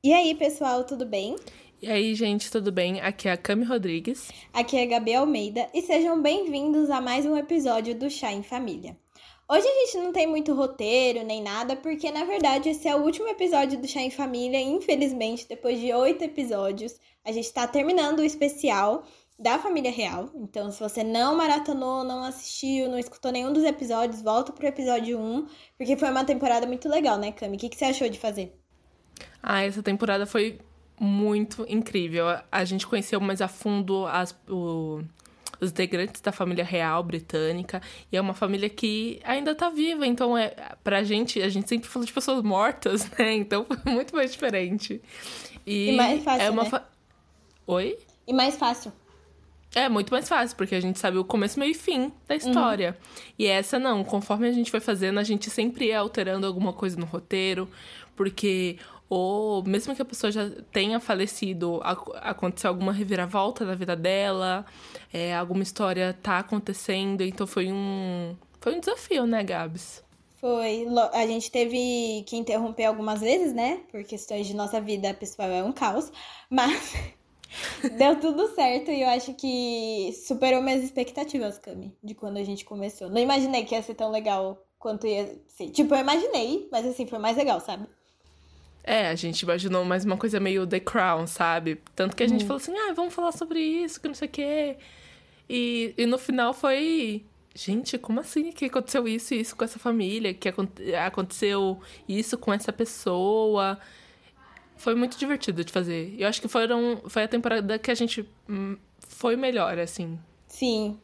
E aí, pessoal, tudo bem? E aí, gente, tudo bem? Aqui é a Cami Rodrigues. Aqui é a Gabi Almeida e sejam bem-vindos a mais um episódio do Chá em Família. Hoje a gente não tem muito roteiro nem nada, porque na verdade esse é o último episódio do Chá em Família. Infelizmente, depois de oito episódios, a gente tá terminando o especial da família real. Então, se você não maratonou, não assistiu, não escutou nenhum dos episódios, volta pro episódio 1, porque foi uma temporada muito legal, né, Cami? O que, que você achou de fazer? Ah, essa temporada foi muito incrível. A gente conheceu mais a fundo as, o, os integrantes da família real britânica. E é uma família que ainda tá viva. Então, é, pra gente, a gente sempre falou de pessoas mortas, né? Então foi muito mais diferente. E, e mais fácil. É uma né? fa... Oi? E mais fácil. É muito mais fácil, porque a gente sabe o começo, meio e fim da história. Uhum. E essa não, conforme a gente foi fazendo, a gente sempre ia alterando alguma coisa no roteiro, porque ou mesmo que a pessoa já tenha falecido, aconteceu alguma reviravolta na vida dela, é, alguma história tá acontecendo, então foi um foi um desafio, né, Gabs? Foi. A gente teve que interromper algumas vezes, né? Por questões de nossa vida pessoal é um caos. Mas deu tudo certo e eu acho que superou minhas expectativas, Cami, de quando a gente começou. Não imaginei que ia ser tão legal quanto ia ser. Tipo, eu imaginei, mas assim, foi mais legal, sabe? É, a gente imaginou mais uma coisa meio The Crown, sabe? Tanto que a gente uhum. falou assim, ah, vamos falar sobre isso, que não sei o quê. E, e no final foi. Gente, como assim que aconteceu isso e isso com essa família? Que aconteceu isso com essa pessoa? Foi muito divertido de fazer. Eu acho que foram, foi a temporada que a gente hum, foi melhor, assim. Sim,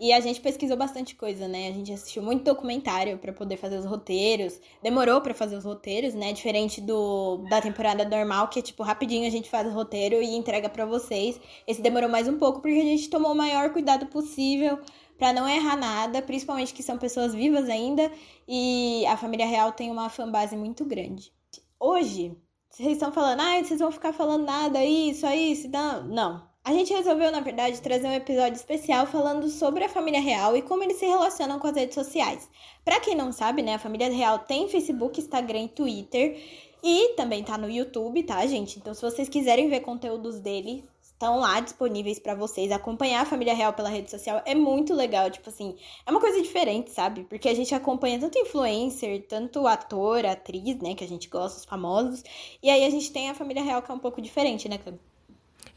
e a gente pesquisou bastante coisa, né? A gente assistiu muito documentário para poder fazer os roteiros. Demorou para fazer os roteiros, né? Diferente do da temporada normal, que é tipo rapidinho a gente faz o roteiro e entrega para vocês. Esse demorou mais um pouco porque a gente tomou o maior cuidado possível para não errar nada, principalmente que são pessoas vivas ainda e a família real tem uma fanbase muito grande. Hoje, vocês estão falando, ah, vocês vão ficar falando nada, isso, isso, não. Não, a gente resolveu, na verdade, trazer um episódio especial falando sobre a família real e como eles se relacionam com as redes sociais. Para quem não sabe, né, a família real tem Facebook, Instagram e Twitter e também tá no YouTube, tá, gente? Então, se vocês quiserem ver conteúdos dele, estão lá disponíveis para vocês. Acompanhar a família real pela rede social é muito legal, tipo assim, é uma coisa diferente, sabe? Porque a gente acompanha tanto influencer, tanto ator, atriz, né, que a gente gosta, os famosos, e aí a gente tem a família real que é um pouco diferente, né, Cam?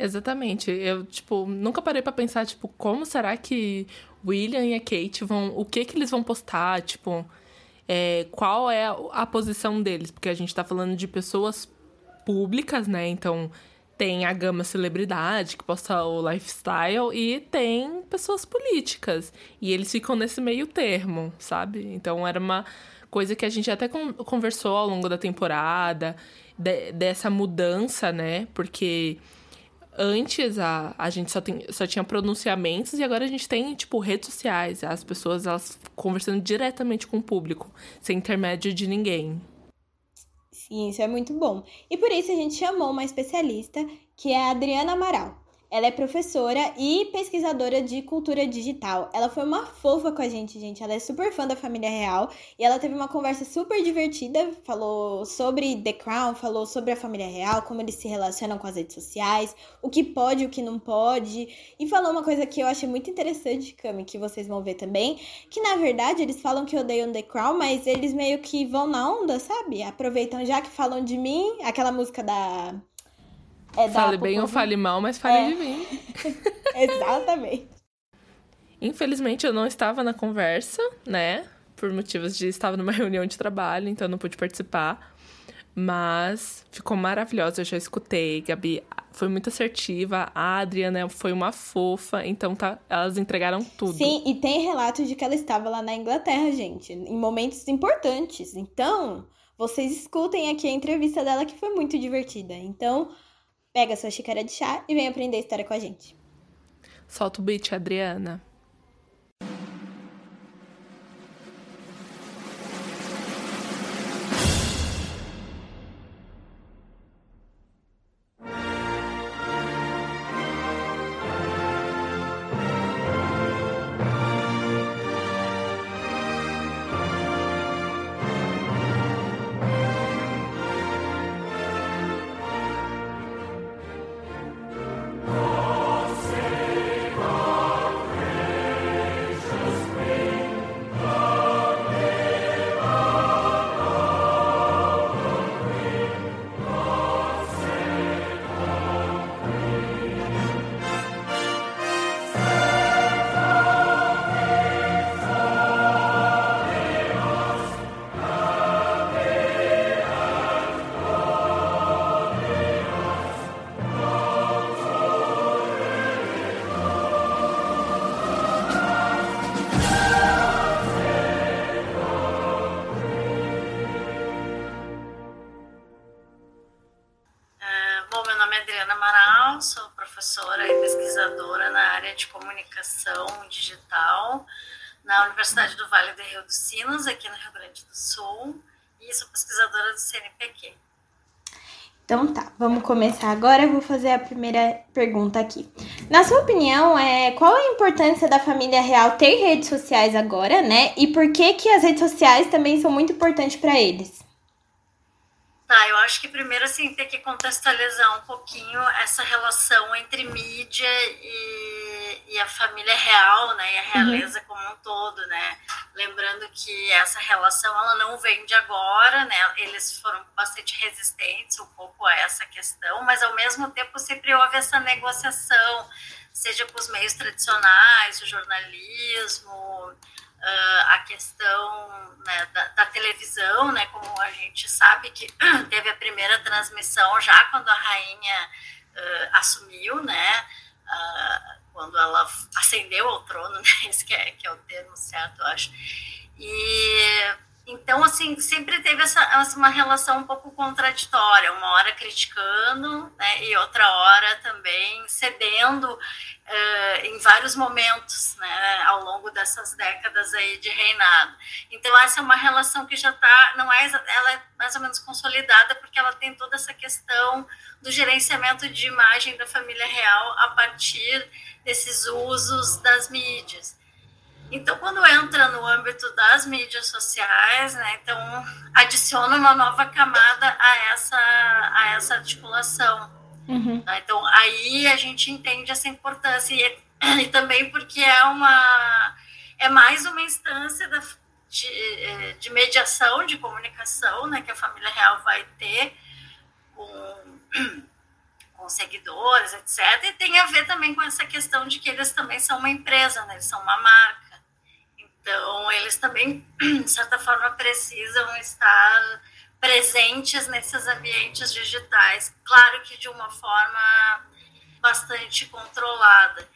Exatamente. Eu, tipo, nunca parei para pensar, tipo, como será que William e a Kate vão. O que que eles vão postar? Tipo, é, qual é a, posição deles? Porque a gente tá falando de pessoas públicas, né? Então, tem a gama celebridade que posta o lifestyle e tem pessoas políticas. E eles ficam nesse meio termo, sabe? Então, era uma coisa que a gente até conversou ao longo da temporada, de, dessa mudança, né? Porque antes a, a gente só, tem, só tinha pronunciamentos e agora a gente tem, tipo, redes sociais. As pessoas, elas conversando diretamente com o público, sem intermédio de ninguém. Sim, isso é muito bom. E por isso a gente chamou uma especialista, que é a Adriana Amaral. Ela é professora e pesquisadora de cultura digital. Ela foi uma fofa com a gente, gente. Ela é super fã da família real e ela teve uma conversa super divertida. Falou sobre The Crown, falou sobre a família real, como eles se relacionam com as redes sociais, o que pode, o que não pode. E falou uma coisa que eu achei muito interessante, Cami, que vocês vão ver também, que na verdade eles falam que odeiam The Crown, mas eles meio que vão na onda, sabe? Aproveitam já que falam de mim, aquela música da é fale bem ou fale mal, mas fale é. de mim. Exatamente. Infelizmente eu não estava na conversa, né? Por motivos de estava numa reunião de trabalho, então não pude participar. Mas ficou maravilhosa, eu já escutei, Gabi foi muito assertiva, a Adriana foi uma fofa, então tá, elas entregaram tudo. Sim, e tem relatos de que ela estava lá na Inglaterra, gente, em momentos importantes. Então, vocês escutem aqui a entrevista dela que foi muito divertida. Então, Pega sua xícara de chá e vem aprender história com a gente. Solta o beat, Adriana. Juliana Amaral, sou professora e pesquisadora na área de comunicação digital na Universidade do Vale do Rio dos Sinos, aqui no Rio Grande do Sul, e sou pesquisadora do CNPq. Então tá, vamos começar agora. Eu vou fazer a primeira pergunta aqui. Na sua opinião, é, qual a importância da família real ter redes sociais agora, né? E por que que as redes sociais também são muito importantes para eles? Tá, eu acho que primeiro assim tem que contextualizar um pouquinho essa relação entre mídia e, e a família real, né, e a uhum. realeza uhum. como um todo, né? Lembrando que essa relação ela não vem de agora, né? Eles foram bastante resistentes um pouco a essa questão, mas ao mesmo tempo sempre houve essa negociação, seja com os meios tradicionais, o jornalismo, uh, a questão né, da, da, televisão, né, como a gente sabe que teve a primeira transmissão já quando a rainha uh, assumiu, né, quando ela ascendeu ao trono, né, esse que é, que é o termo certo, eu acho. E então, assim, sempre teve essa, uma relação um pouco contraditória, uma hora criticando, né, e outra hora também cedendo uh, em vários momentos, né, ao longo dessas décadas aí de reinado. Então, essa é uma relação que já está, não é, ela é mais ou menos consolidada, porque ela tem toda essa questão do gerenciamento de imagem da família real a partir desses usos das mídias. Então, quando entra no âmbito das mídias sociais, né, então adiciona uma nova camada a essa, a essa articulação. Uhum. Tá? Então, aí a gente entende essa importância. E, e, também porque é uma é mais uma instância da, de, de mediação, de comunicação, né, que a família real vai ter com, com seguidores, etc. E tem a ver também com essa questão de que eles também são uma empresa, né, eles são uma marca. Então, eles também, de certa forma, precisam estar presentes nesses ambientes digitais, claro que de uma forma bastante controlada.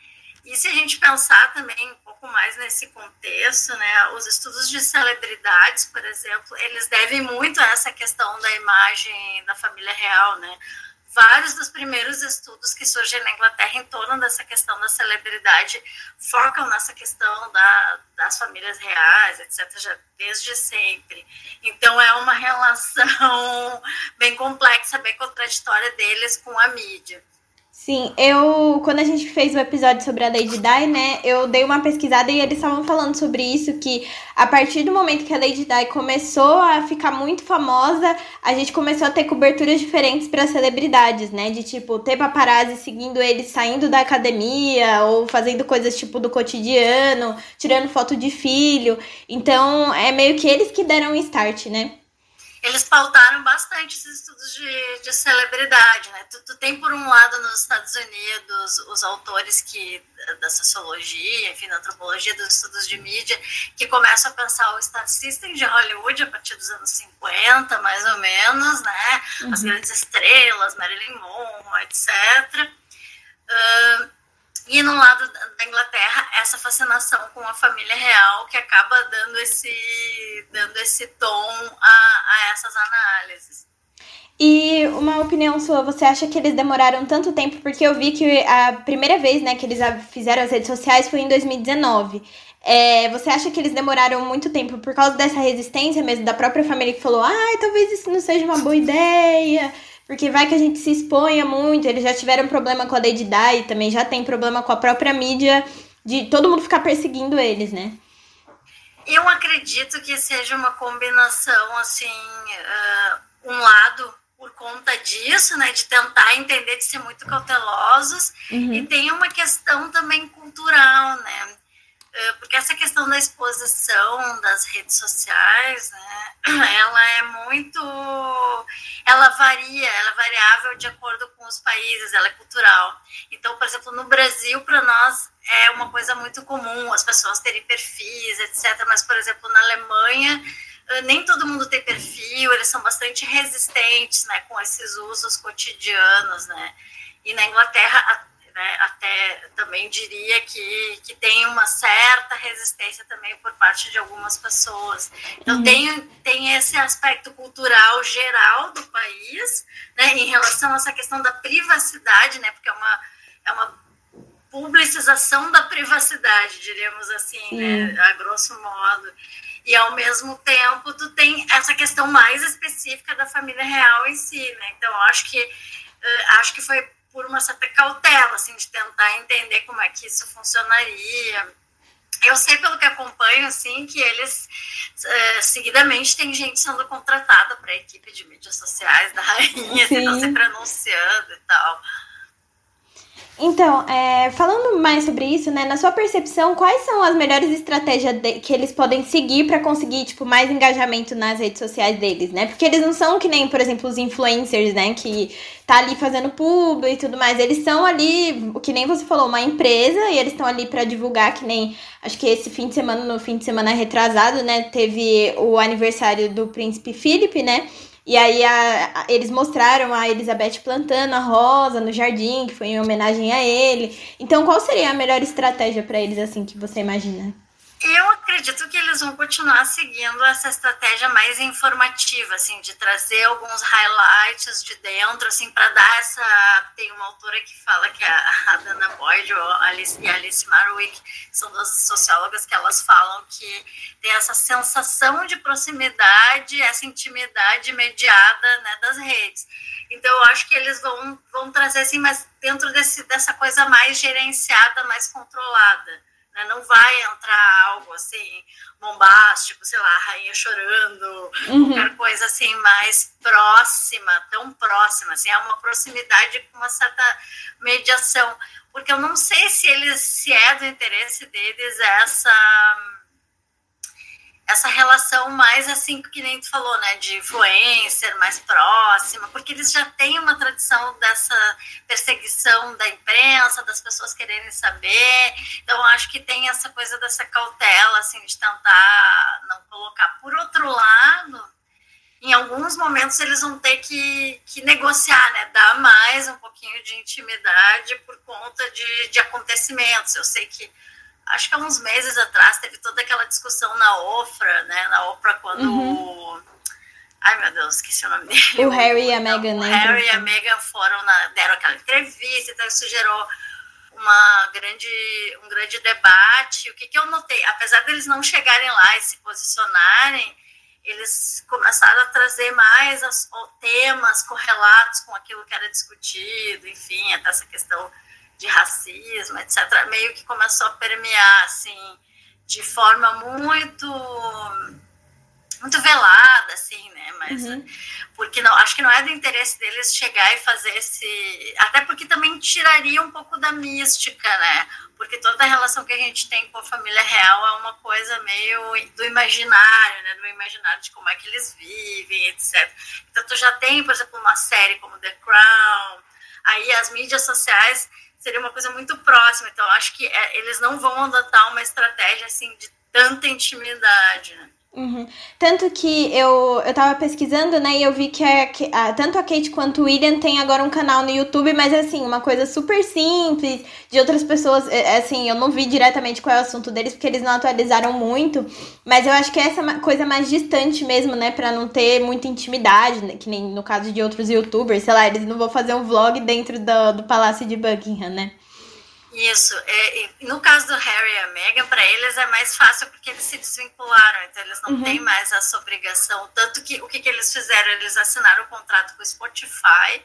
E se a gente pensar também um pouco mais nesse contexto, né, os estudos de celebridades, por exemplo, eles devem muito a essa questão da imagem da família real, né? Vários dos primeiros estudos que surgem na Inglaterra em torno dessa questão da celebridade focam nessa questão da, das famílias reais, etc., já desde sempre. Então, é uma relação bem complexa, bem contraditória deles com a mídia. Sim, eu quando a gente fez o episódio sobre a Lady Di, né, eu dei uma pesquisada e eles estavam falando sobre isso que a partir do momento que a Lady Di começou a ficar muito famosa, a gente começou a ter coberturas diferentes para celebridades, né, de tipo ter paparazzi seguindo eles saindo da academia ou fazendo coisas tipo do cotidiano, tirando foto de filho. Então, é meio que eles que deram o start, né? Eles pautaram bastante esses estudos de, de celebridade, né? Tu, tu, tem por um lado nos Estados Unidos os autores que da sociologia, enfim, da antropologia, dos estudos de mídia, que começam a pensar o Star System de Hollywood a partir dos anos 50, mais ou menos, né? Uhum. As grandes estrelas, Marilyn Monroe, etc. Uh, e no lado da Inglaterra, essa fascinação com a família real que acaba dando esse, dando esse tom a, a essas análises. E uma opinião sua, você acha que eles demoraram tanto tempo? Porque eu vi que a primeira vez né, que eles fizeram as redes sociais foi em 2019. É, você acha que eles demoraram muito tempo por causa dessa resistência mesmo da própria família que falou, ai, talvez isso não seja uma boa ideia? Porque vai que a gente se exponha muito. Eles já tiveram problema com a Lady Di, também já tem problema com a própria mídia de todo mundo ficar perseguindo eles, né? Eu acredito que seja uma combinação, assim, uh, um lado por conta disso, né, de tentar entender, de ser muito cautelosos, uhum. e tem uma questão também cultural, né, porque essa questão da exposição das redes sociais, né, ela é muito, ela varia, ela é variável de acordo com os países, ela é cultural. Então, por exemplo, no Brasil, para nós é uma coisa muito comum as pessoas terem perfis, etc. Mas, por exemplo, na Alemanha eh, nem todo mundo tem perfil, eles são bastante resistentes, né, com esses usos cotidianos, né. E na Inglaterra né, até também diria que, que tem uma certa resistência também por parte de algumas pessoas. Então, uhum. tem, tem esse aspecto cultural geral do país, né, em relação a essa questão da privacidade, né, porque é uma, é uma publicização da privacidade, diríamos assim, né, a grosso modo. E ao mesmo tempo tu tem essa questão mais específica da família real em si, né? Então acho que uh, acho que foi por uma certa cautela, assim, de tentar entender como é que isso funcionaria. Eu sei pelo que acompanho, assim, que eles uh, seguidamente tem gente sendo contratada para a equipe de mídias sociais da rainha, que estão se pronunciando e tal. Então, é, falando mais sobre isso, né, na sua percepção, quais são as melhores estratégias de, que eles podem seguir para conseguir, tipo, mais engajamento nas redes sociais deles, né? Porque eles não são que nem, por exemplo, os influencers, né, que tá ali fazendo público e tudo mais. Eles são ali, que nem você falou, uma empresa e eles estão ali para divulgar, que nem, acho que esse fim de semana, no fim de semana retrasado, né, teve o aniversário do príncipe Felipe, né? E aí a, a, eles mostraram a Elizabeth plantando a rosa no jardim, que foi em homenagem a ele. Então, qual seria a melhor estratégia para eles, assim, que você imagina? Eu acredito que eles vão continuar seguindo essa estratégia mais informativa, assim, de trazer alguns highlights de dentro, assim, para dar essa. Tem uma autora que fala que é a Dana Boyd ou a Alice, e a Alice Marwick são duas sociólogas que elas falam que tem essa sensação de proximidade, essa intimidade mediada né, das redes. Então, eu acho que eles vão, vão trazer, assim, mas dentro desse, dessa coisa mais gerenciada, mais controlada né? Não vai entrar algo assim bombástico, sei lá, a rainha chorando, uhum. qualquer coisa assim mais próxima, tão próxima, assim, é uma proximidade com uma certa mediação, porque eu não sei se eles se é do interesse deles essa essa relação mais assim que nem tu falou, né, de influencer, mais próxima, porque eles já têm uma tradição dessa perseguição da imprensa, das pessoas quererem saber. Então acho que tem essa coisa dessa cautela assim de tentar não colocar. Por outro lado, em alguns momentos eles vão ter que, que negociar, né, dar mais um pouquinho de intimidade por conta de, de acontecimentos. Eu sei que acho que há uns meses atrás teve toda aquela discussão na Ofra, né? Na Ofra quando. Uhum. Ai, meu Deus, esqueci o nome dele. O Harry e a Meghan, né? O Harry e a Meghan foram na, deram aquela entrevista, então isso gerou uma grande, um grande debate. O que, que eu notei? Apesar deles não chegarem lá e se posicionarem, eles começaram a trazer mais as, temas correlatos com aquilo que era discutido, enfim, até essa questão de racismo, etc., meio que começou a permear, assim, de forma muito muito velada, assim, né? Mas uhum. porque não, acho que não é do interesse deles chegar e fazer esse, até porque também tiraria um pouco da mística, né? Porque toda a relação que a gente tem com a família real é uma coisa meio do imaginário, né? Do imaginário de como é que eles vivem, etc. Então tu já tem, por exemplo, uma série como The Crown, aí as mídias sociais seria uma coisa muito próxima. Então, acho que é, eles não vão adotar uma estratégia assim de tanta intimidade. Né? Uhum. Tanto que eu, eu tava pesquisando, né, e eu vi que, a, que a, tanto a Kate quanto o William tem agora um canal no YouTube, mas assim, uma coisa super simples, de outras pessoas, é, é, assim, eu não vi diretamente qual é o assunto deles, porque eles não atualizaram muito, mas eu acho que é essa coisa mais distante mesmo, né, pra não ter muita intimidade, né, que nem no caso de outros youtubers, sei lá, eles não vão fazer um vlog dentro do, do Palácio de Buckingham, né. Isso. É, no caso do Harry e a Meghan, para eles é mais fácil porque eles se desvincularam, então eles não uhum. têm mais essa obrigação. Tanto que o que, que eles fizeram? Eles assinaram o um contrato com o Spotify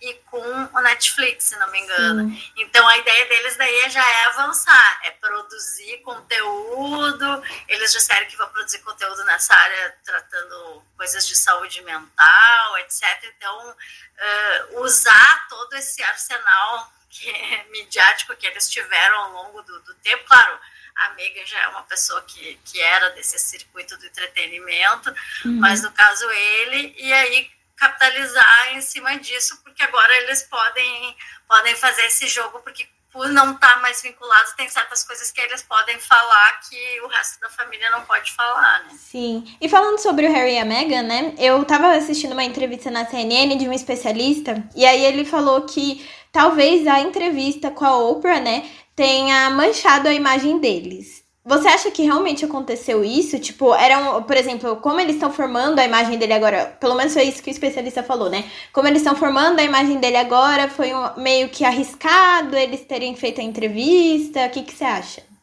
e com o Netflix, se não me engano. Sim. Então a ideia deles daí já é avançar, é produzir conteúdo. Eles disseram que vão produzir conteúdo nessa área tratando coisas de saúde mental, etc. Então uh, usar todo esse arsenal que é midiático que eles tiveram ao longo do, do tempo. Claro, a Megan já é uma pessoa que, que era desse circuito do entretenimento, uhum. mas no caso ele, e aí capitalizar em cima disso, porque agora eles podem, podem fazer esse jogo, porque por não estar tá mais vinculados, tem certas coisas que eles podem falar que o resto da família não pode falar, né? Sim. E falando sobre o Harry e a Meghan, né? Eu tava assistindo uma entrevista na CNN de um especialista, e aí ele falou que talvez a entrevista com a Oprah, né, tenha manchado a imagem deles. Você acha que realmente aconteceu isso? Tipo, eram, por exemplo, como eles estão formando a imagem dele agora? Pelo menos foi isso que o especialista falou, né? Como eles estão formando a imagem dele agora, foi um, meio que arriscado eles terem feito a entrevista? O que, que você acha?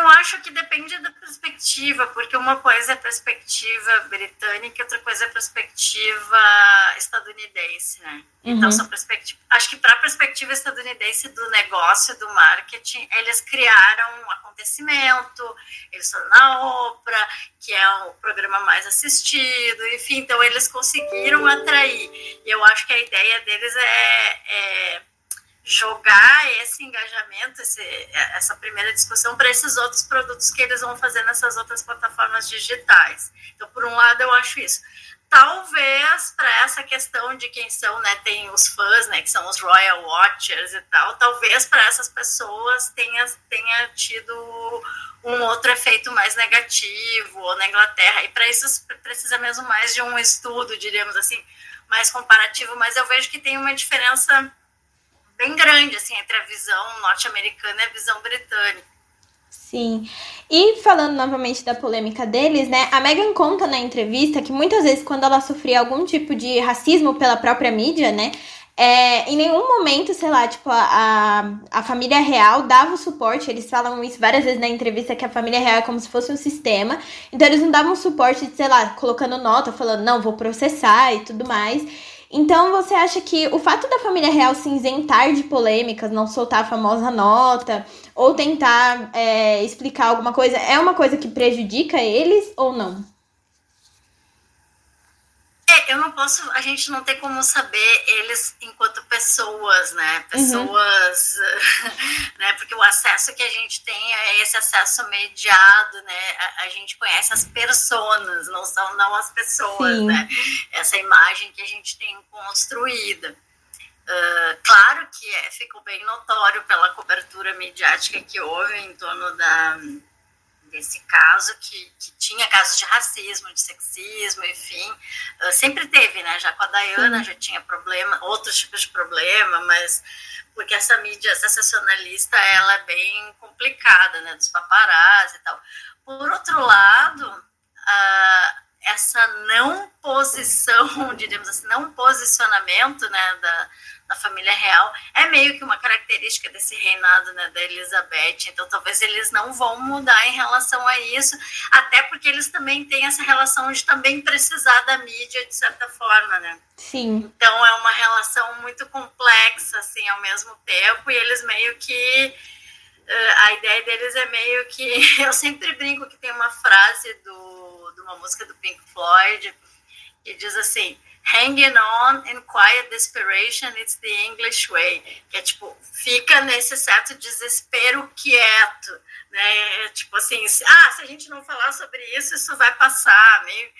Eu acho que depende da perspectiva, porque uma coisa é perspectiva britânica, outra coisa é perspectiva estadunidense, né? Então, uhum. Então, são perspectiva. Acho que para a perspectiva estadunidense do negócio, do marketing, eles criaram um acontecimento, eles estão na Oprah, que é o programa mais assistido, enfim, então eles conseguiram atrair. E eu acho que a ideia deles é, é jogar esse engajamento, esse, essa primeira discussão para esses outros produtos que eles vão fazer nessas outras plataformas digitais. Então, por um lado, eu acho isso. Talvez para essa questão de quem são, né, tem os fãs, né, que são os Royal Watchers e tal, talvez para essas pessoas tenha, tenha tido um outro efeito mais negativo, ou na Inglaterra, e para isso precisa mesmo mais de um estudo, diríamos assim, mais comparativo, mas eu vejo que tem uma diferença bem grande assim entre a visão norte-americana e a visão britânica. Sim. E falando novamente da polêmica deles, né? A Meghan conta na entrevista que muitas vezes, quando ela sofria algum tipo de racismo pela própria mídia, né? É, em nenhum momento, sei lá, tipo, a, a família real dava o suporte. Eles falam isso várias vezes na entrevista que a família real é como se fosse um sistema. Então eles não davam suporte, de, sei lá, colocando nota, falando, não, vou processar e tudo mais. Então, você acha que o fato da família real se isentar de polêmicas, não soltar a famosa nota, ou tentar é, explicar alguma coisa, é uma coisa que prejudica eles ou não? É, eu não posso, a gente não tem como saber eles enquanto pessoas, né? Uhum. Pessoas, uhum. né? Porque o acesso que a gente tem é esse acesso mediado, né? A, a gente conhece as personas, não são não as pessoas, Sim. né? Essa imagem que a gente tem construída. Uh, claro que é, ficou bem notório pela cobertura mediática que houve em torno da desse caso, que, que tinha casos de racismo, de sexismo, enfim, uh, sempre teve, né? Já com a Dayana já tinha problema, outros tipos de problema, mas porque essa mídia sensacionalista, ela é bem complicada, né? Dos paparazzi e tal. Por outro lado, uh, essa não posição, diríamos assim, não posicionamento, né, da, da família real é meio que uma característica desse reinado né, da Elizabeth. Então, talvez eles não vão mudar em relação a isso, até porque eles também têm essa relação de também precisar da mídia de certa forma, né? Sim. Então, é uma relação muito complexa, assim, ao mesmo tempo, e eles meio que. Uh, a ideia deles é meio que. Eu sempre brinco que tem uma frase do, de uma música do Pink Floyd que diz assim hanging on in quiet desperation, it's the English way. Que é tipo, fica nesse certo desespero quieto, né? É, tipo assim, ah, se a gente não falar sobre isso, isso vai passar, meio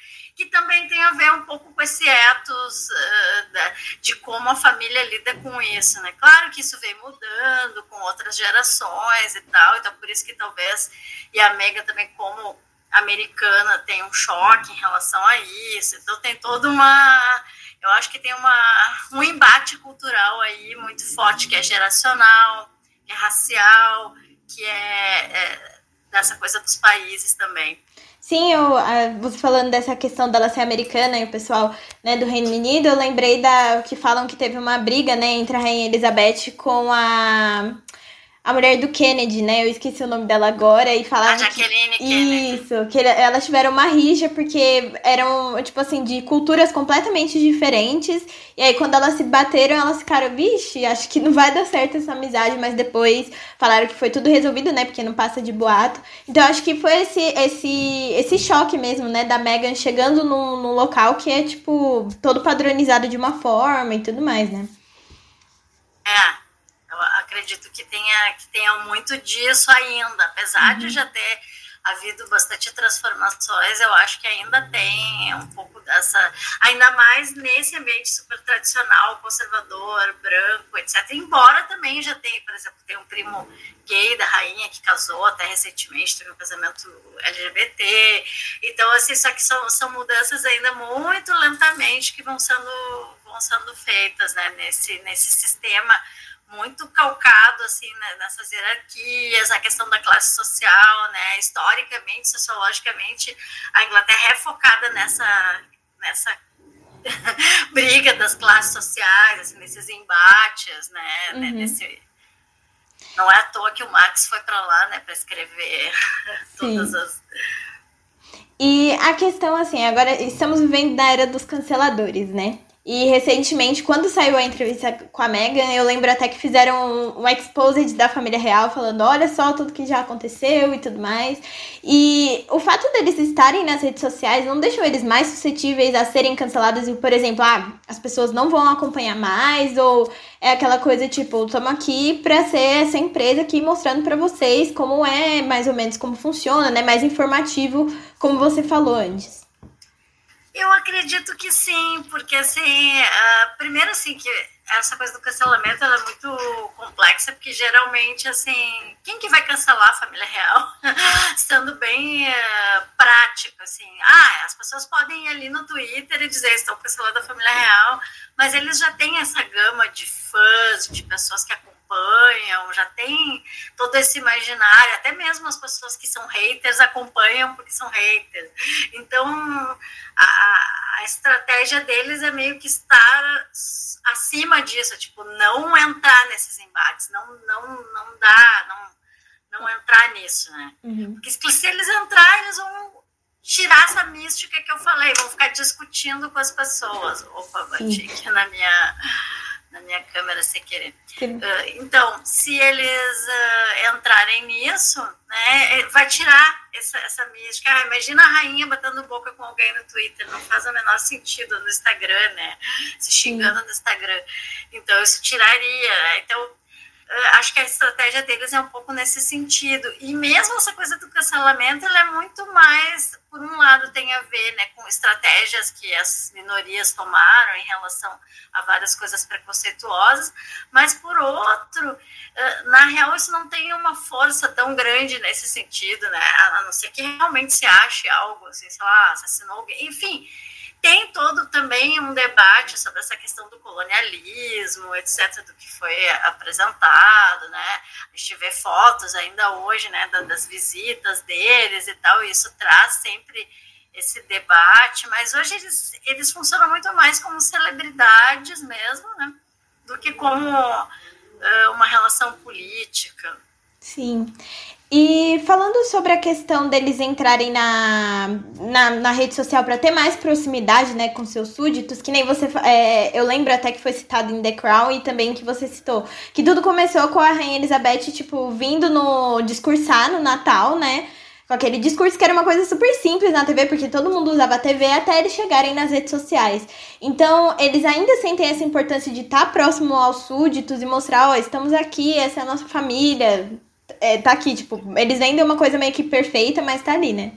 que também tem a ver um pouco com esse ethos uh, de como a família lida com isso, né? Claro que isso vem mudando com outras gerações e tal, então por isso que talvez, e a Mega também como americana tem um choque em relação a isso. Então tem toda uma. Eu acho que tem uma, um embate cultural aí muito forte, que é geracional, que é racial, que é, é dessa coisa dos países também. Sim, eu, você falando dessa questão dela ser americana e o pessoal né, do Reino Unido, eu lembrei da que falam que teve uma briga né, entre a Rainha Elizabeth com a a mulher do Kennedy, né? Eu esqueci o nome dela agora e falaram. A Jacqueline que, Kennedy. Isso, que elas tiveram uma rixa porque eram, tipo assim, de culturas completamente diferentes. E aí, quando elas se bateram, elas ficaram, vixe, acho que não vai dar certo essa amizade, mas depois falaram que foi tudo resolvido, né? Porque não passa de boato. Então, acho que foi esse, esse, esse choque mesmo, né? Da Megan chegando num, num local que é, tipo, todo padronizado de uma forma e tudo mais, né? É acredito que tenha, que tenha muito disso ainda, apesar uhum. de já ter havido bastante transformações, eu acho que ainda tem um pouco dessa, ainda mais nesse ambiente super tradicional, conservador, branco, etc. Embora também já tenha, por exemplo, tem um primo gay da rainha que casou até recentemente, teve um casamento LGBT. Então, assim, só que são, são mudanças ainda muito lentamente que vão sendo, vão sendo feitas né, nesse, nesse sistema muito calcado assim né, nessas hierarquias, a questão da classe social, né? Historicamente, sociologicamente, a Inglaterra é focada nessa nessa briga das classes sociais, assim, nesses embates, né? né uhum. Nesse, não é à toa que o Max foi para lá, né, para escrever todas as e a questão, assim, agora estamos vivendo na era dos canceladores, né? E recentemente, quando saiu a entrevista com a Megan, eu lembro até que fizeram um, um exposed da família real, falando: olha só tudo que já aconteceu e tudo mais. E o fato deles estarem nas redes sociais não deixou eles mais suscetíveis a serem cancelados e, por exemplo, ah, as pessoas não vão acompanhar mais, ou é aquela coisa tipo: estamos aqui para ser essa empresa aqui mostrando para vocês como é mais ou menos como funciona, né? Mais informativo, como você falou antes. Eu acredito que sim, porque assim, uh, primeiro assim que essa coisa do cancelamento é muito complexa, porque geralmente assim, quem que vai cancelar a família real? Sendo bem uh, prático, assim, ah, as pessoas podem ir ali no Twitter e dizer estão cancelando a família real, mas eles já têm essa gama de fãs, de pessoas que acompanham acompanham, já tem todo esse imaginário, até mesmo as pessoas que são haters acompanham porque são haters. Então, a, a estratégia deles é meio que estar acima disso, tipo, não entrar nesses embates, não, não, não dá, não, não entrar nisso, né? Uhum. Porque se eles entrarem, eles vão tirar essa mística que eu falei, vão ficar discutindo com as pessoas. Opa, bati aqui na minha na minha câmera sem querer. Uh, então, se eles uh, entrarem nisso, né, é, vai tirar essa, essa mística. Ah, imagina a rainha batendo boca com alguém no Twitter, não faz o menor sentido no Instagram, né? Se xingando Sim. no Instagram. Então, isso tiraria. Então, acho que a estratégia deles é um pouco nesse sentido. E mesmo essa coisa do cancelamento, ela é muito mais, por um lado, tem a ver né, com estratégias que as minorias tomaram em relação a várias coisas preconceituosas, mas por outro, na real, isso não tem uma força tão grande nesse sentido, né? A não ser que realmente se ache algo, assim, sei lá, assassinou alguém, enfim tem todo também um debate sobre essa questão do colonialismo, etc., do que foi apresentado, né? A gente vê fotos ainda hoje, né, das visitas deles e tal, e isso traz sempre esse debate, mas hoje eles, eles funcionam muito mais como celebridades mesmo, né, do que como uh, uma relação política. Sim. E falando sobre a questão deles entrarem na, na, na rede social para ter mais proximidade né, com seus súditos, que nem você. É, eu lembro até que foi citado em The Crown e também que você citou. Que tudo começou com a Rainha Elizabeth, tipo, vindo no discursar no Natal, né? Com aquele discurso que era uma coisa super simples na TV, porque todo mundo usava a TV até eles chegarem nas redes sociais. Então, eles ainda sentem essa importância de estar próximo aos súditos e mostrar, ó, oh, estamos aqui, essa é a nossa família, é, tá aqui, tipo, eles vendem uma coisa meio que perfeita, mas tá ali, né?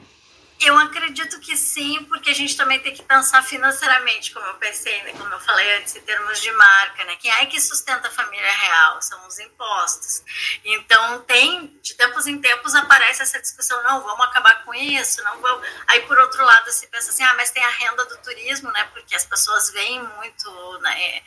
Eu acredito que sim, porque a gente também tem que pensar financeiramente, como eu pensei, né, como eu falei antes, em termos de marca, né? Quem é que sustenta a família real? São os impostos. Então, tem, de tempos em tempos, aparece essa discussão, não, vamos acabar com isso, não vamos. Aí, por outro lado, se pensa assim, ah, mas tem a renda do turismo, né? Porque as pessoas vêm muito, né?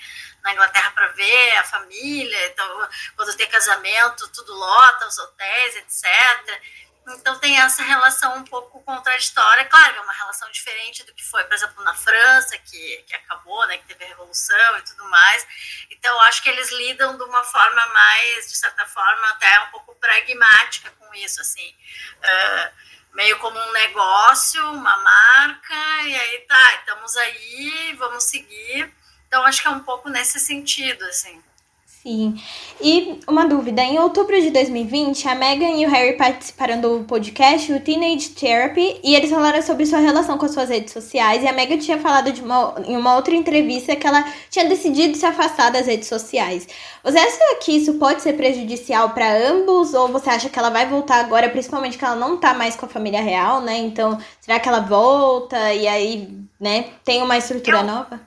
Na Inglaterra para ver a família, então quando tem casamento, tudo lota, os hotéis, etc. Então tem essa relação um pouco contraditória, claro, é uma relação diferente do que foi, por exemplo, na França, que, que acabou, né, que teve a revolução e tudo mais. Então acho que eles lidam de uma forma mais, de certa forma, até um pouco pragmática com isso, assim. Uh, meio como um negócio, uma marca, e aí tá, estamos aí, vamos seguir. Então, acho que é um pouco nesse sentido, assim. Sim. E uma dúvida: em outubro de 2020, a Megan e o Harry participaram do podcast, o Teenage Therapy, e eles falaram sobre sua relação com as suas redes sociais. E a Megan tinha falado de uma, em uma outra entrevista que ela tinha decidido se afastar das redes sociais. Você acha que isso pode ser prejudicial para ambos? Ou você acha que ela vai voltar agora, principalmente que ela não tá mais com a família real, né? Então, será que ela volta e aí, né, tem uma estrutura Eu... nova?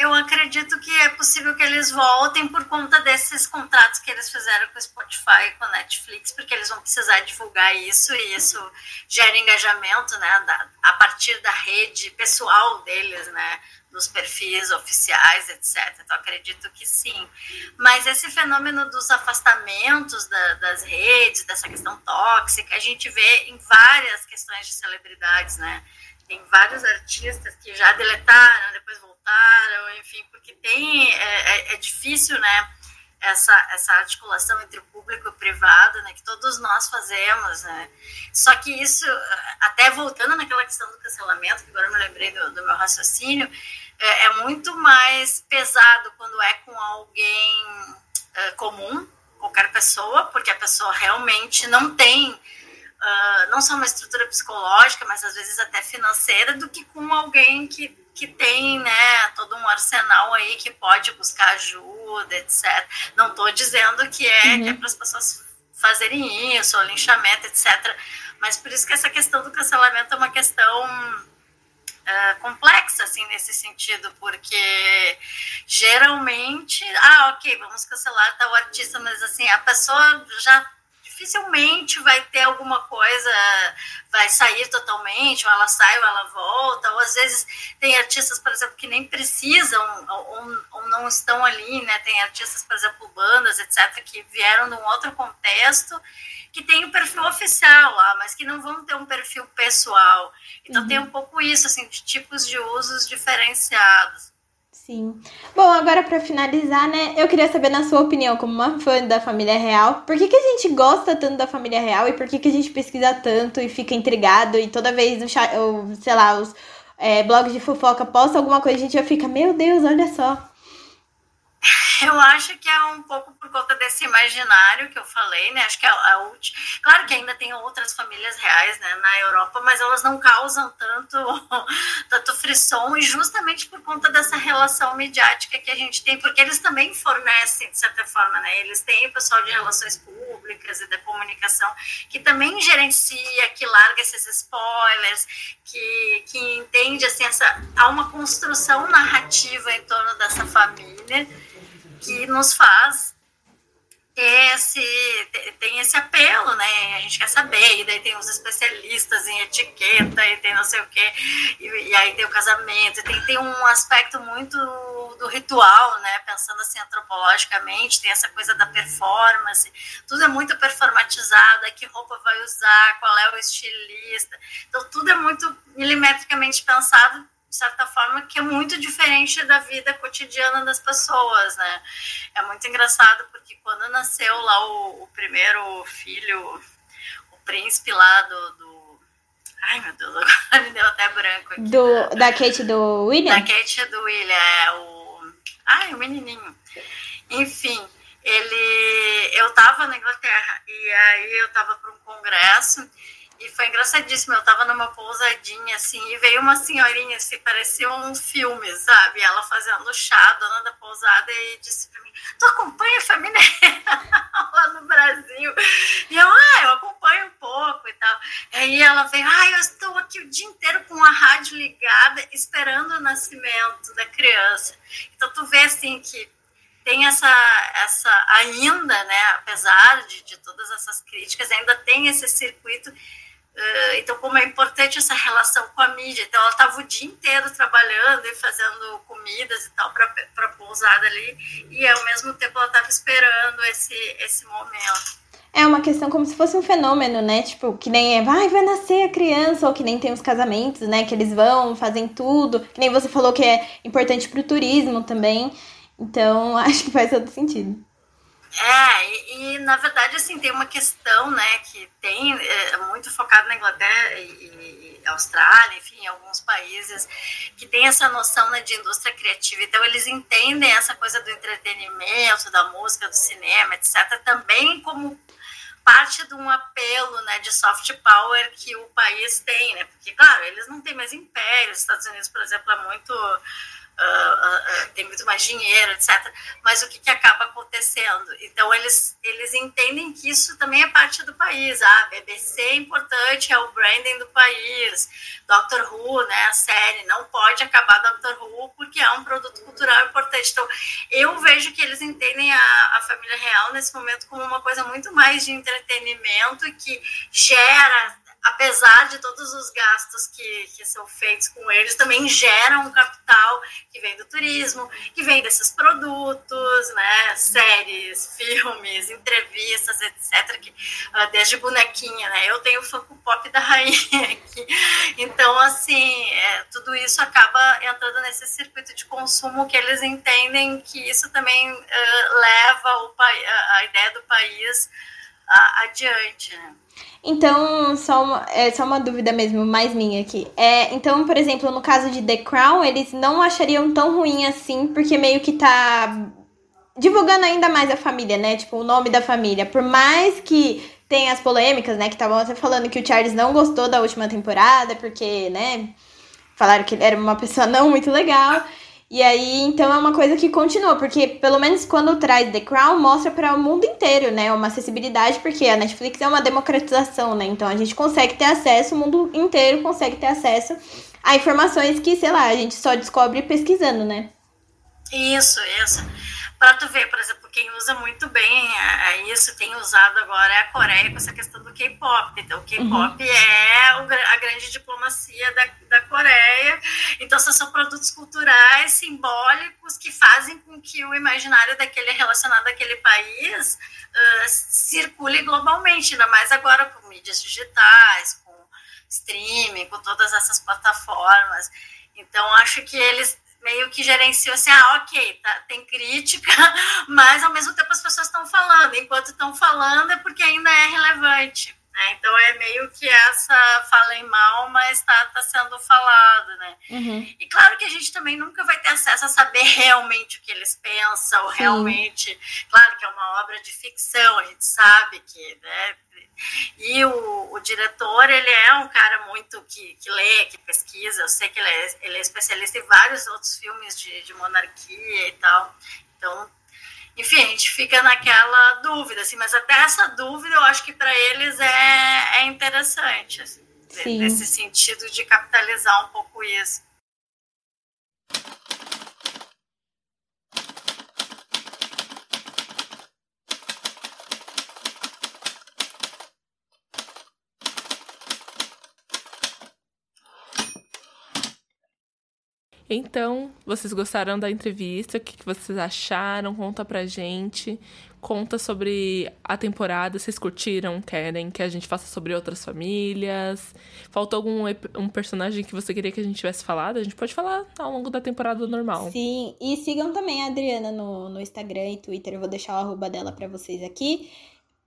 Eu acredito que é possível que eles voltem por conta desses contratos que eles fizeram com o Spotify com a Netflix, porque eles vão precisar divulgar isso e isso gera engajamento, né, da, a partir da rede pessoal deles, né, dos perfis oficiais, etc. Então, acredito que sim. Mas esse fenômeno dos afastamentos da, das redes, dessa questão tóxica, a gente vê em várias questões de celebridades, né? Tem vários artistas que já deletaram, depois voltaram enfim, porque tem é, é, é, difícil, né? Essa, essa articulação entre o público e o privado, né, que todos nós fazemos, né? Só que isso, até voltando naquela questão do cancelamento, que agora eu me lembrei do, do meu raciocínio, é, é, muito mais pesado quando é com alguém é, comum, qualquer pessoa, porque a pessoa realmente não tem uh, não só uma estrutura psicológica, mas às vezes até financeira, do que com alguém que que tem né, todo um arsenal aí que pode buscar ajuda, etc. Não estou dizendo que é, uhum. é para as pessoas fazerem isso, ou linchamento, etc. Mas por isso que essa questão do cancelamento é uma questão uh, complexa, assim, nesse sentido, porque geralmente, ah, ok, vamos cancelar tal artista, mas assim, a pessoa já dificilmente vai ter alguma coisa, vai sair totalmente, ou ela sai ou ela volta, ou às vezes tem artistas, por exemplo, que nem precisam ou, ou não estão ali, né? Tem artistas, por exemplo, bandas, etc., que vieram num outro contexto, que tem o um perfil oficial lá, mas que não vão ter um perfil pessoal. Então uhum. tem um pouco isso, assim, de tipos de usos diferenciados. Sim. Bom, agora para finalizar, né, eu queria saber na sua opinião, como uma fã da família real, por que, que a gente gosta tanto da família real e por que, que a gente pesquisa tanto e fica intrigado e toda vez, o, sei lá, os é, blogs de fofoca postam alguma coisa, a gente já fica, meu Deus, olha só. Eu acho que é um pouco por conta desse imaginário que eu falei, né? Acho que é a última. Claro que ainda tem outras famílias reais né, na Europa, mas elas não causam tanto, tanto frisson, e justamente por conta dessa relação midiática que a gente tem, porque eles também fornecem, de certa forma, né? Eles têm o pessoal de relações públicas e da comunicação que também gerencia, que larga esses spoilers, que, que entende assim, essa, há uma construção narrativa em torno dessa família que nos faz ter esse, tem esse apelo, né? A gente quer saber, e daí tem os especialistas em etiqueta, e tem não sei o quê, e, e aí tem o casamento, tem, tem um aspecto muito do ritual, né? Pensando assim antropologicamente, tem essa coisa da performance, tudo é muito performatizado, é que roupa vai usar, qual é o estilista, então tudo é muito milimetricamente pensado de certa forma, que é muito diferente da vida cotidiana das pessoas, né? É muito engraçado porque quando nasceu lá o, o primeiro filho, o príncipe lá do, do, Ai, meu Deus, agora me deu até branco aqui. Do, da, da Kate do William? Da Kate do William, é o... Ai, o menininho. Enfim, ele... Eu tava na Inglaterra e aí eu tava para um congresso e foi engraçadíssimo, eu tava numa pousadinha, assim, e veio uma senhorinha, assim, parecia um filme, sabe? Ela fazendo chá, dona da pousada, e disse pra mim, tu acompanha a família lá no Brasil? E eu, ah, eu acompanho um pouco e tal. Aí ela veio, ah, eu estou aqui o dia inteiro com a rádio ligada, esperando o nascimento da criança. Então tu vê, assim, que tem essa, essa ainda, né, apesar de, de todas essas críticas, ainda tem esse circuito então, como é importante essa relação com a mídia. Então, ela estava o dia inteiro trabalhando e fazendo comidas e tal para a pousada ali, e ao mesmo tempo ela estava esperando esse, esse momento. É uma questão como se fosse um fenômeno, né? Tipo, que nem é, vai, vai nascer a criança, ou que nem tem os casamentos, né? Que eles vão, fazem tudo. Que nem você falou que é importante para o turismo também. Então, acho que faz todo sentido. É, e, e, na verdade, assim, tem uma questão, né, que tem, é, muito focado na Inglaterra e, Austrália, enfim, alguns países que tem essa noção né, de indústria criativa. Então, eles entendem essa coisa do entretenimento, da música, do cinema, etc., também como parte de um apelo né, de soft power que o país tem, né? Porque, claro, eles não têm mais império. Os Estados Unidos, por exemplo, é muito uh, uh, tem muito mais dinheiro, etc. Mas o que, que acaba acontecendo? Então, eles, eles entendem que isso também é parte do país. A BBC é importante, é o branding do país. Doctor Who, né, a série, não pode acabar Doctor Who porque é um produto cultural importante. Então, eu vejo que eles entendem a, a família real nesse momento como uma coisa muito mais de entretenimento que gera apesar de todos os gastos que, que são feitos com eles, também geram um capital que vem do turismo, que vem desses produtos, né, séries, filmes, entrevistas, etc, que, ah, desde bonequinha, né, eu tenho o Funko Pop da rainha aqui, então, assim, é, tudo isso acaba entrando nesse circuito de consumo que eles entendem que isso também uh, leva o, a ideia do país uh, adiante, né. Então, só uma, é só uma dúvida mesmo, mais minha aqui. É, então, por exemplo, no caso de The Crown, eles não achariam tão ruim assim, porque meio que tá divulgando ainda mais a família, né? Tipo, o nome da família. Por mais que tenha as polêmicas, né? Que estavam até falando que o Charles não gostou da última temporada, porque, né? Falaram que ele era uma pessoa não muito legal. E aí, então é uma coisa que continua, porque pelo menos quando traz The Crown, mostra para o mundo inteiro, né? Uma acessibilidade, porque a Netflix é uma democratização, né? Então a gente consegue ter acesso, o mundo inteiro consegue ter acesso a informações que, sei lá, a gente só descobre pesquisando, né? Isso, isso. Para tu ver, por exemplo, quem usa muito bem é, é isso, tem usado agora é a Coreia com essa questão do K-pop. Então, o K-pop uhum. é o, a grande diplomacia da, da Coreia. Então, são produtos culturais simbólicos que fazem com que o imaginário daquele relacionado àquele país uh, circule globalmente, ainda mais agora com mídias digitais, com streaming, com todas essas plataformas. Então, acho que eles meio que gerenciou assim, ah, ok, tá, tem crítica, mas ao mesmo tempo as pessoas estão falando, enquanto estão falando é porque ainda é relevante. Né? Então é meio que essa falem mal, mas está tá sendo falado, né? Uhum. E claro que a gente também nunca vai ter acesso a saber realmente o que eles pensam, Sim. realmente. Claro que é uma obra de ficção, a gente sabe que, né? E o, o, diretor, ele é um cara muito que, que lê, que pesquisa. Eu sei que ele é, ele é especialista em vários outros filmes de, de monarquia e tal. Então, enfim, a gente fica naquela dúvida, assim, mas até essa dúvida eu acho que para eles é, é interessante, assim, nesse sentido de capitalizar um pouco isso. Então, vocês gostaram da entrevista? O que vocês acharam? Conta pra gente. Conta sobre a temporada. Vocês curtiram? Querem que a gente faça sobre outras famílias? Faltou algum um personagem que você queria que a gente tivesse falado? A gente pode falar ao longo da temporada normal. Sim, e sigam também a Adriana no, no Instagram e Twitter. Eu vou deixar o arroba dela pra vocês aqui.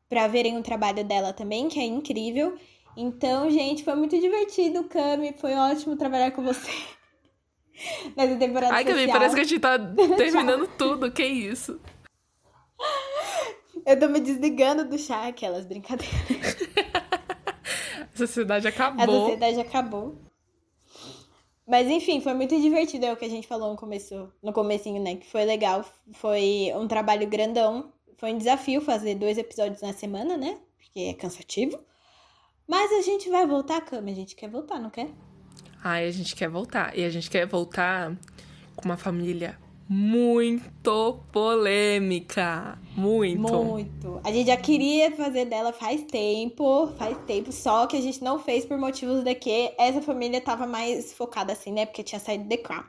Pra verem o trabalho dela também, que é incrível. Então, gente, foi muito divertido, Cami. Foi ótimo trabalhar com você. Nessa temporada Ai, parece que a gente tá terminando tudo. Que isso? Eu tô me desligando do chá, aquelas brincadeiras. a sociedade acabou. A sociedade acabou. Mas enfim, foi muito divertido, é o que a gente falou no começo, no comecinho, né? Que foi legal. Foi um trabalho grandão. Foi um desafio fazer dois episódios na semana, né? Porque é cansativo. Mas a gente vai voltar, Cama. A gente quer voltar, não quer? Ai, a gente quer voltar. E a gente quer voltar com uma família muito polêmica. Muito. Muito. A gente já queria fazer dela faz tempo, faz tempo, só que a gente não fez por motivos de que essa família tava mais focada assim, né? Porque tinha saído The Crown.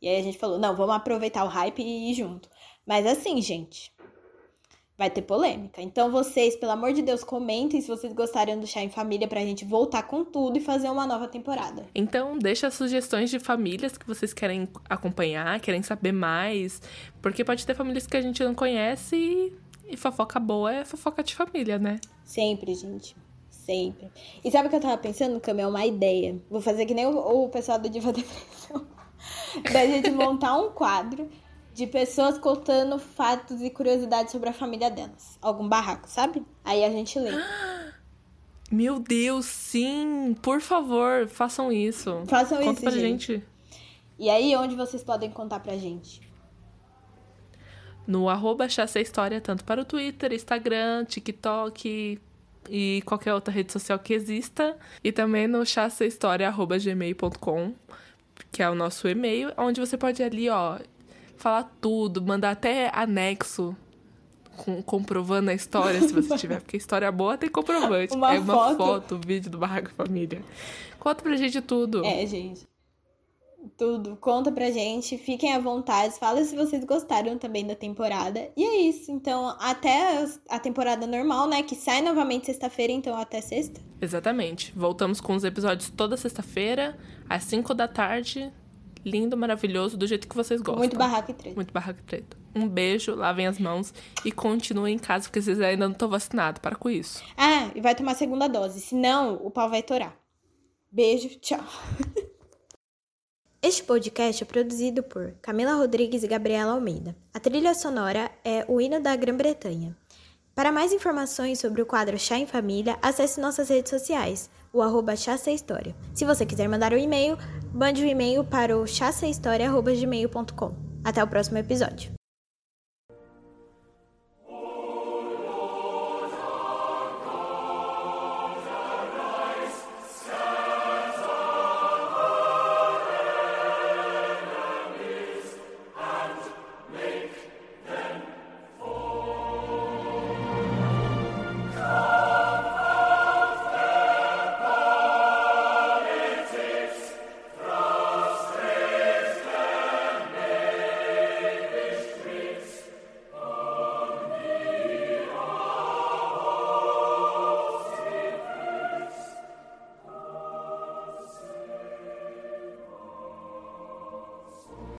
E aí a gente falou, não, vamos aproveitar o hype e ir junto. Mas assim, gente, vai ter polêmica. Então vocês, pelo amor de Deus, comentem se vocês gostariam do Chá em Família pra gente voltar com tudo e fazer uma nova temporada. Então deixa sugestões de famílias que vocês querem acompanhar, querem saber mais, porque pode ter famílias que a gente não conhece e, e fofoca boa é fofoca de família, né? Sempre, gente. Sempre. E sabe o que eu tava pensando, Cam? É uma ideia. Vou fazer que nem o, o pessoal do Diva Depressão. da gente montar um quadro de pessoas contando fatos e curiosidades sobre a família delas. Algum barraco, sabe? Aí a gente lê. Meu Deus, sim! Por favor, façam isso. Façam Conta isso, pra gente. gente. E aí, onde vocês podem contar pra gente? No arroba História, tanto para o Twitter, Instagram, TikTok e qualquer outra rede social que exista. E também no chassahistoria.gmail.com, que é o nosso e-mail, onde você pode ali, ó, falar tudo, mandar até anexo com- comprovando a história, se você tiver. Porque história boa tem comprovante. Uma é uma foto. foto, vídeo do Barraco Família. Conta pra gente tudo. É, gente. Tudo. Conta pra gente. Fiquem à vontade. Fala se vocês gostaram também da temporada. E é isso. Então, até a temporada normal, né? Que sai novamente sexta-feira, então até sexta. Exatamente. Voltamos com os episódios toda sexta-feira, às 5 da tarde. Lindo, maravilhoso, do jeito que vocês gostam. Muito barraco e treta. Muito barraco preto. Um beijo, lavem as mãos e continuem em casa, porque vocês ainda não estão vacinados. Para com isso. Ah, e vai tomar a segunda dose. Senão, o pau vai torar. Beijo, tchau. Este podcast é produzido por Camila Rodrigues e Gabriela Almeida. A trilha sonora é o hino da Grã-Bretanha. Para mais informações sobre o quadro Chá em Família, acesse nossas redes sociais, o arroba Chá Sem História. Se você quiser mandar um e-mail, mande um e-mail para o chassahistoria.gmail.com. Até o próximo episódio.